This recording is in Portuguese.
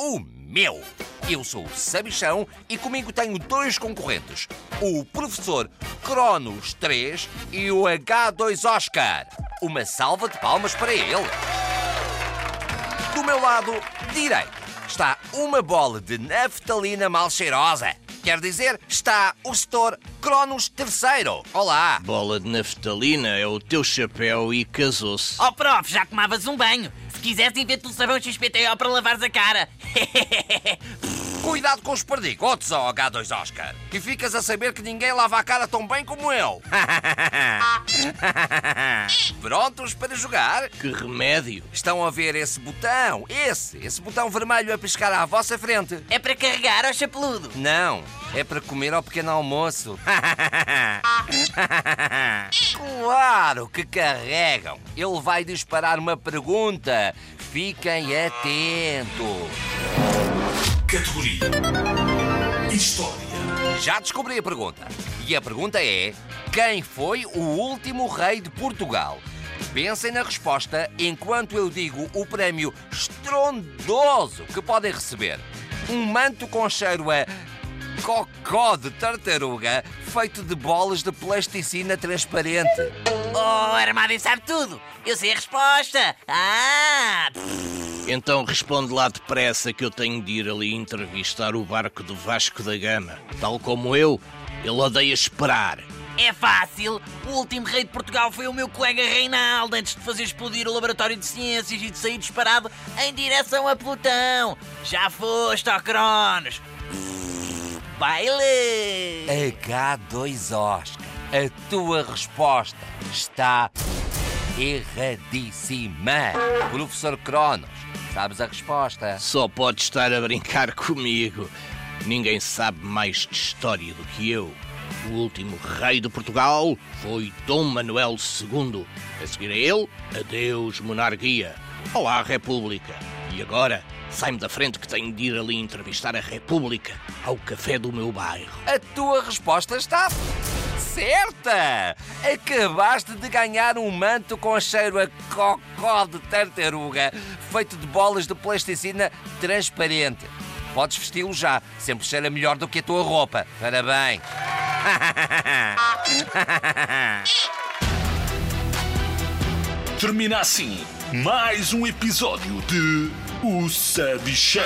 o meu! Eu sou o Sabichão e comigo tenho dois concorrentes, o professor Cronos 3 e o H2 Oscar. Uma salva de palmas para ele! Do meu lado direito está uma bola de naftalina mal cheirosa. Quer dizer, está o setor Cronos III. Olá! Bola de naftalina é o teu chapéu e casou-se. Oh, prof, já tomavas um banho. Se quiseres, inventa um sabão XPTO para lavares a cara. Cuidado com os perdigotos, ó H2 Oscar. E ficas a saber que ninguém lava a cara tão bem como eu. Prontos para jogar? Que remédio! Estão a ver esse botão? Esse, esse botão vermelho a piscar à vossa frente. é para carregar ao chapeludo. Não, é para comer ao pequeno almoço. claro que carregam. Ele vai disparar uma pergunta. Fiquem atentos. Categoria História. Já descobri a pergunta. E a pergunta é: quem foi o último rei de Portugal? Pensem na resposta enquanto eu digo o prémio estrondoso que podem receber. Um manto com cheiro a cocó de tartaruga feito de bolas de plasticina transparente. Oh, Armado sabe tudo. Eu sei a resposta. Ah! Então responde lá depressa que eu tenho de ir ali entrevistar o barco do Vasco da Gama. Tal como eu, ele odeia esperar. É fácil. O último rei de Portugal foi o meu colega Reinaldo antes de fazer explodir o laboratório de ciências e de sair disparado em direção a Plutão. Já foste, ó Cronos. Baile! H2 Oscar, a tua resposta está erradíssima. Professor Cronos, sabes a resposta? Só pode estar a brincar comigo. Ninguém sabe mais de história do que eu. O último rei de Portugal foi Dom Manuel II. A seguir a ele, adeus monarquia. Olá, República. E agora, sai-me da frente que tenho de ir ali entrevistar a República ao café do meu bairro. A tua resposta está certa! Acabaste de ganhar um manto com cheiro a cocó de tartaruga, feito de bolas de plasticina transparente. Podes vesti-lo já, sempre cheira melhor do que a tua roupa. Parabéns! Termina assim mais um episódio de O Sabichão.